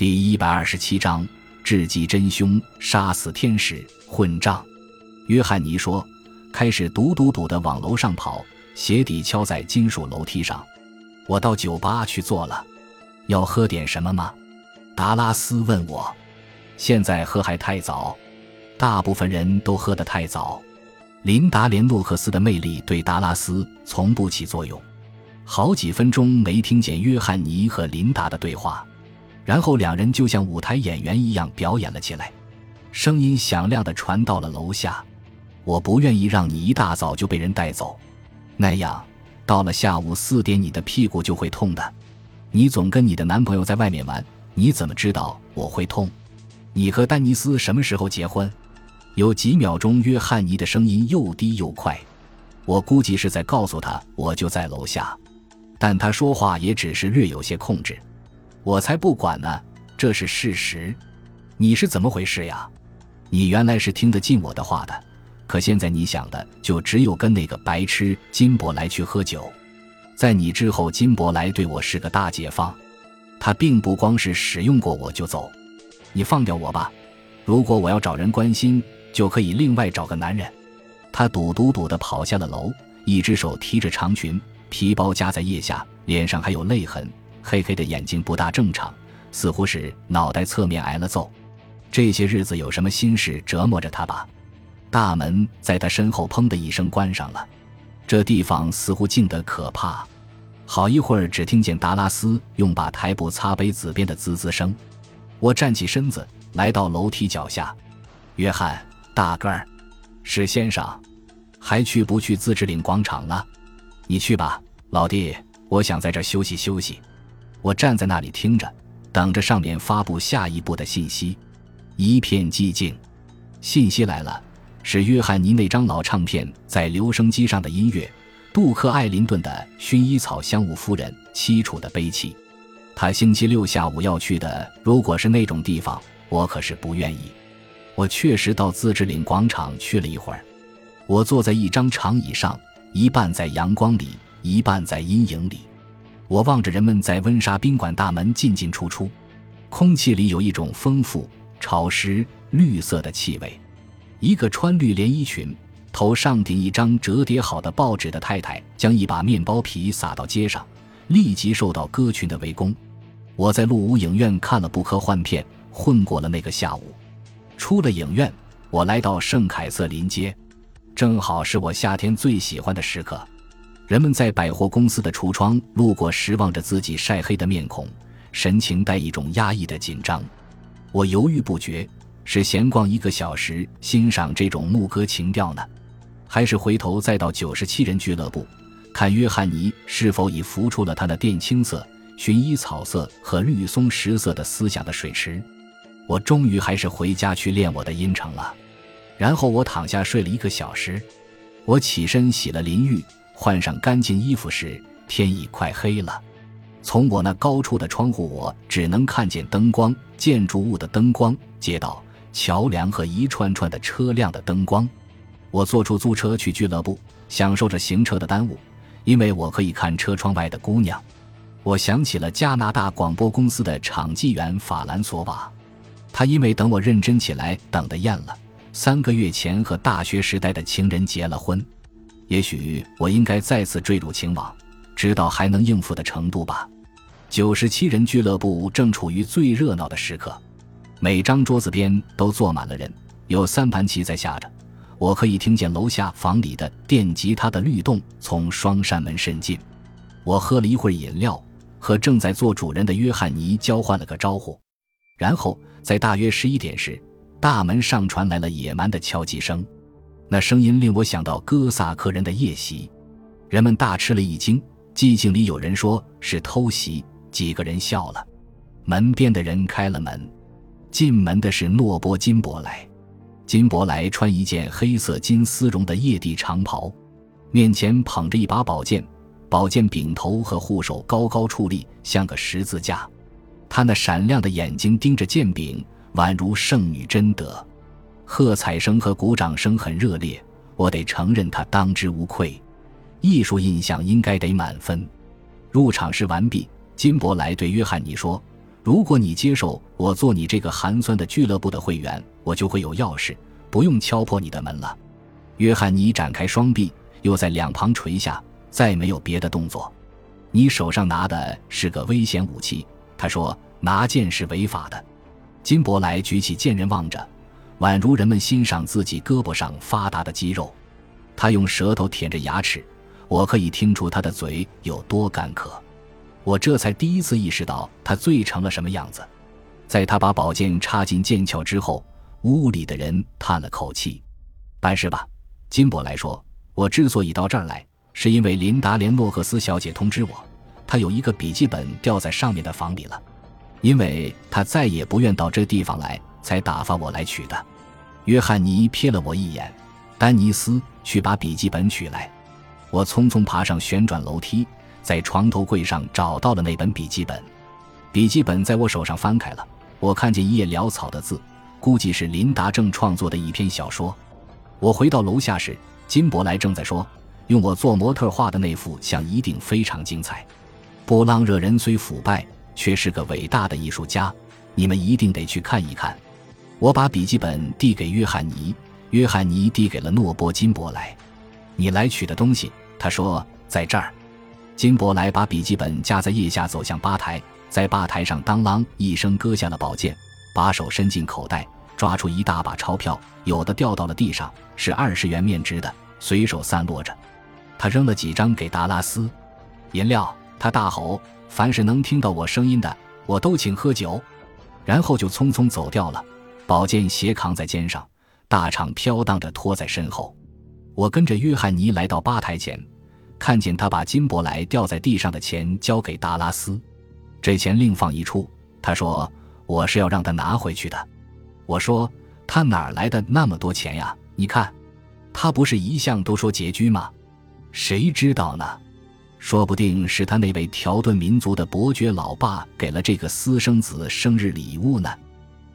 第一百二十七章：智计真凶，杀死天使，混账。约翰尼说，开始嘟嘟嘟的往楼上跑，鞋底敲在金属楼梯上。我到酒吧去坐了，要喝点什么吗？达拉斯问我。现在喝还太早，大部分人都喝得太早。琳达·连诺克斯的魅力对达拉斯从不起作用。好几分钟没听见约翰尼和琳达的对话，然后两人就像舞台演员一样表演了起来。声音响亮的传到了楼下。我不愿意让你一大早就被人带走，那样到了下午四点你的屁股就会痛的。你总跟你的男朋友在外面玩，你怎么知道我会痛？你和丹尼斯什么时候结婚？有几秒钟，约翰尼的声音又低又快，我估计是在告诉他我就在楼下。但他说话也只是略有些控制，我才不管呢，这是事实。你是怎么回事呀？你原来是听得进我的话的，可现在你想的就只有跟那个白痴金伯来去喝酒。在你之后，金伯来对我是个大解放，他并不光是使用过我就走。你放掉我吧，如果我要找人关心，就可以另外找个男人。他赌赌赌地跑下了楼，一只手提着长裙。皮包夹在腋下，脸上还有泪痕，黑黑的眼睛不大正常，似乎是脑袋侧面挨了揍。这些日子有什么心事折磨着他吧？大门在他身后砰的一声关上了。这地方似乎静得可怕。好一会儿，只听见达拉斯用把台布擦杯子边的滋滋声。我站起身子，来到楼梯脚下。约翰，大个儿，史先生，还去不去自治领广场了？你去吧，老弟，我想在这休息休息。我站在那里听着，等着上面发布下一步的信息。一片寂静，信息来了，是约翰尼那张老唱片在留声机上的音乐，杜克·艾林顿的《薰衣草香雾夫人》，凄楚的悲泣。他星期六下午要去的，如果是那种地方，我可是不愿意。我确实到自治领广场去了一会儿，我坐在一张长椅上。一半在阳光里，一半在阴影里。我望着人们在温莎宾馆大门进进出出，空气里有一种丰富、潮湿、绿色的气味。一个穿绿连衣裙、头上顶一张折叠好的报纸的太太，将一把面包皮撒到街上，立即受到歌群的围攻。我在鹿屋影院看了部科幻片，混过了那个下午。出了影院，我来到圣凯瑟琳街。正好是我夏天最喜欢的时刻，人们在百货公司的橱窗路过时，望着自己晒黑的面孔，神情带一种压抑的紧张。我犹豫不决，是闲逛一个小时欣赏这种牧歌情调呢，还是回头再到九十七人俱乐部，看约翰尼是否已浮出了他的靛青色、薰衣草色和绿松石色的思想的水池？我终于还是回家去练我的音程了。然后我躺下睡了一个小时，我起身洗了淋浴，换上干净衣服时，天已快黑了。从我那高处的窗户，我只能看见灯光、建筑物的灯光、街道、桥梁和一串串的车辆的灯光。我坐出租车去俱乐部，享受着行车的耽误，因为我可以看车窗外的姑娘。我想起了加拿大广播公司的场记员法兰索瓦，他因为等我认真起来，等得厌了。三个月前和大学时代的情人结了婚，也许我应该再次坠入情网，直到还能应付的程度吧。九十七人俱乐部正处于最热闹的时刻，每张桌子边都坐满了人，有三盘棋在下着。我可以听见楼下房里的电吉他的律动从双扇门渗进。我喝了一会儿饮料，和正在做主人的约翰尼交换了个招呼，然后在大约十一点时。大门上传来了野蛮的敲击声，那声音令我想到哥萨克人的夜袭。人们大吃了一惊，寂静里有人说是偷袭，几个人笑了。门边的人开了门，进门的是诺波金伯莱。金伯莱穿一件黑色金丝绒的叶地长袍，面前捧着一把宝剑，宝剑柄头和护手高高矗立，像个十字架。他那闪亮的眼睛盯着剑柄。宛如圣女贞德，喝彩声和鼓掌声很热烈。我得承认，他当之无愧。艺术印象应该得满分。入场式完毕，金伯莱对约翰尼说：“如果你接受我做你这个寒酸的俱乐部的会员，我就会有钥匙，不用敲破你的门了。约翰尼展开双臂，又在两旁垂下，再没有别的动作。你手上拿的是个危险武器，他说，拿剑是违法的。金伯莱举起剑刃望着，宛如人们欣赏自己胳膊上发达的肌肉。他用舌头舔着牙齿，我可以听出他的嘴有多干渴。我这才第一次意识到他醉成了什么样子。在他把宝剑插进剑鞘之后，屋里的人叹了口气：“办事吧。”金伯来说：“我之所以到这儿来，是因为琳达·连诺克斯小姐通知我，她有一个笔记本掉在上面的房里了，因为她再也不愿到这地方来，才打发我来取的。”约翰尼瞥了我一眼：“丹尼斯，去把笔记本取来。”我匆匆爬上旋转楼梯，在床头柜上找到了那本笔记本。笔记本在我手上翻开了，我看见一页潦草的字，估计是琳达正创作的一篇小说。我回到楼下时，金伯莱正在说：“用我做模特画的那幅像一定非常精彩。波浪热人虽腐败，却是个伟大的艺术家，你们一定得去看一看。”我把笔记本递给约翰尼，约翰尼递给了诺波金伯莱：“你来取的东西。”他说：“在这儿。”金伯莱把笔记本夹在腋下，走向吧台，在吧台上当啷一声割下了宝剑，把手伸进口袋。抓出一大把钞票，有的掉到了地上，是二十元面值的，随手散落着。他扔了几张给达拉斯，饮料。他大吼：“凡是能听到我声音的，我都请喝酒。”然后就匆匆走掉了，宝剑斜扛在肩上，大氅飘荡着拖在身后。我跟着约翰尼来到吧台前，看见他把金伯莱掉在地上的钱交给达拉斯，这钱另放一处。他说：“我是要让他拿回去的。”我说：“他哪来的那么多钱呀？你看，他不是一向都说拮据吗？谁知道呢？说不定是他那位条顿民族的伯爵老爸给了这个私生子生日礼物呢。”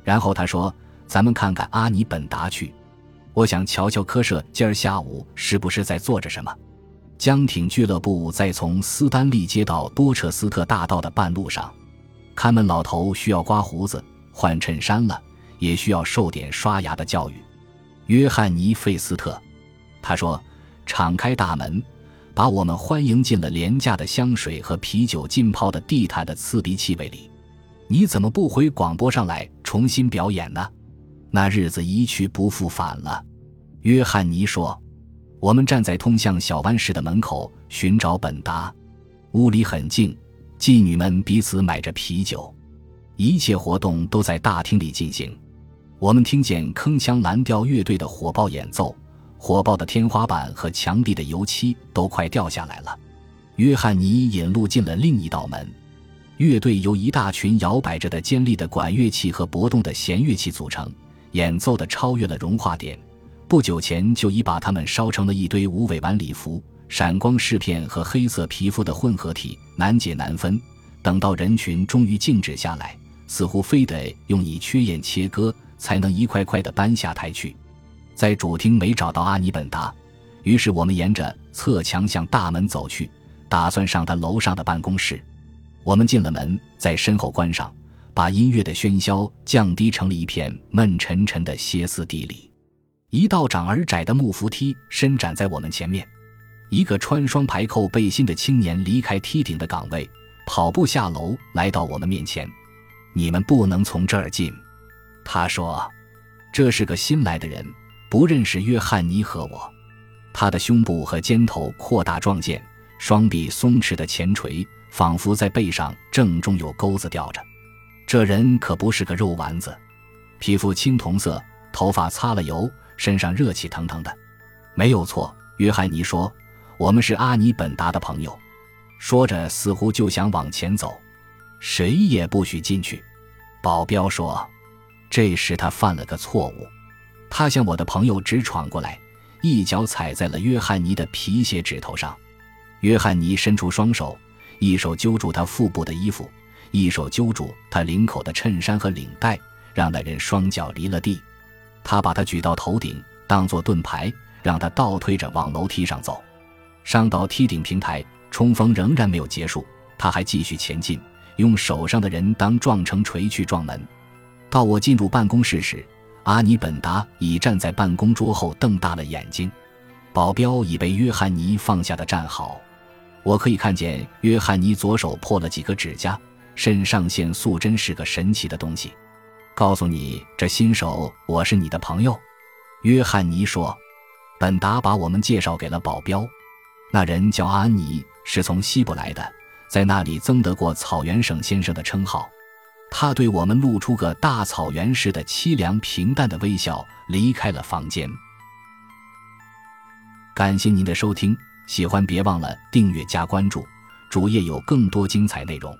然后他说：“咱们看看阿尼本达去，我想瞧瞧科舍今儿下午是不是在做着什么。”江艇俱乐部在从斯丹利街到多彻斯特大道的半路上，看门老头需要刮胡子、换衬衫了。也需要受点刷牙的教育。约翰尼·费斯特，他说：“敞开大门，把我们欢迎进了廉价的香水和啤酒浸泡的地毯的刺鼻气味里。你怎么不回广播上来重新表演呢？那日子一去不复返了。”约翰尼说：“我们站在通向小湾室的门口寻找本达。屋里很静，妓女们彼此买着啤酒，一切活动都在大厅里进行。”我们听见铿锵蓝调乐队的火爆演奏，火爆的天花板和墙壁的油漆都快掉下来了。约翰尼引路进了另一道门，乐队由一大群摇摆着的尖利的管乐器和搏动的弦乐器组成，演奏的超越了融化点。不久前就已把它们烧成了一堆无尾晚礼服，闪光饰片和黑色皮肤的混合体，难解难分。等到人群终于静止下来，似乎非得用以缺眼切割。才能一块块的搬下台去，在主厅没找到阿尼本达，于是我们沿着侧墙向大门走去，打算上他楼上的办公室。我们进了门，在身后关上，把音乐的喧嚣降低成了一片闷沉沉的歇斯底里。一道长而窄的木扶梯伸展在我们前面，一个穿双排扣背心的青年离开梯顶的岗位，跑步下楼来到我们面前。你们不能从这儿进。他说：“这是个新来的人，不认识约翰尼和我。他的胸部和肩头扩大壮健，双臂松弛的前垂，仿佛在背上正中有钩子吊着。这人可不是个肉丸子，皮肤青铜色，头发擦了油，身上热气腾腾的。没有错。”约翰尼说：“我们是阿尼本达的朋友。”说着，似乎就想往前走。谁也不许进去。保镖说。这时他犯了个错误，他向我的朋友直闯过来，一脚踩在了约翰尼的皮鞋指头上。约翰尼伸出双手，一手揪住他腹部的衣服，一手揪住他领口的衬衫和领带，让那人双脚离了地。他把他举到头顶，当作盾牌，让他倒推着往楼梯上走。上到梯顶平台，冲锋仍然没有结束，他还继续前进。用手上的人当撞成锤去撞门。到我进入办公室时，阿尼本达已站在办公桌后，瞪大了眼睛。保镖已被约翰尼放下的站好。我可以看见约翰尼左手破了几个指甲。肾上腺素真是个神奇的东西。告诉你，这新手，我是你的朋友。约翰尼说。本达把我们介绍给了保镖。那人叫安妮，是从西部来的，在那里曾得过草原省先生的称号。他对我们露出个大草原似的凄凉平淡的微笑，离开了房间。感谢您的收听，喜欢别忘了订阅加关注，主页有更多精彩内容。